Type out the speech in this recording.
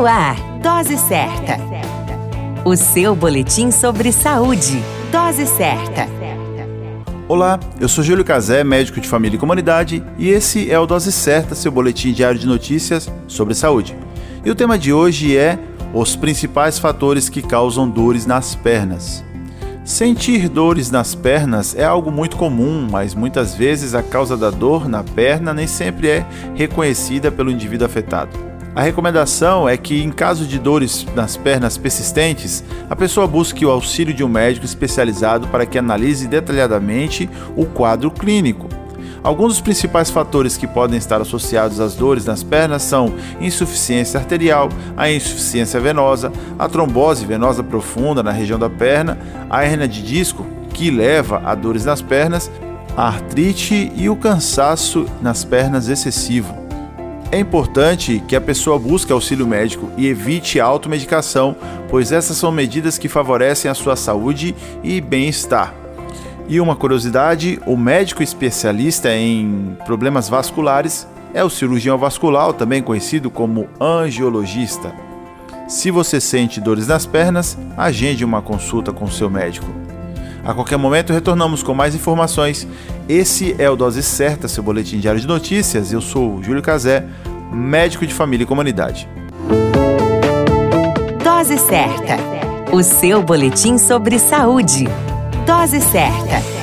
No ar, Dose Certa. O seu boletim sobre saúde. Dose Certa. Olá, eu sou Júlio Cazé, médico de família e comunidade, e esse é o Dose Certa, seu boletim diário de notícias sobre saúde. E o tema de hoje é os principais fatores que causam dores nas pernas. Sentir dores nas pernas é algo muito comum, mas muitas vezes a causa da dor na perna nem sempre é reconhecida pelo indivíduo afetado. A recomendação é que, em caso de dores nas pernas persistentes, a pessoa busque o auxílio de um médico especializado para que analise detalhadamente o quadro clínico. Alguns dos principais fatores que podem estar associados às dores nas pernas são insuficiência arterial, a insuficiência venosa, a trombose venosa profunda na região da perna, a hernia de disco, que leva a dores nas pernas, a artrite e o cansaço nas pernas excessivo. É importante que a pessoa busque auxílio médico e evite a automedicação, pois essas são medidas que favorecem a sua saúde e bem-estar. E uma curiosidade: o médico especialista em problemas vasculares é o cirurgião vascular, também conhecido como angiologista. Se você sente dores nas pernas, agende uma consulta com seu médico. A qualquer momento retornamos com mais informações. Esse é o Dose Certa, seu boletim diário de notícias. Eu sou Júlio Cazé, médico de família e comunidade. Dose Certa, o seu boletim sobre saúde. Dose Certa.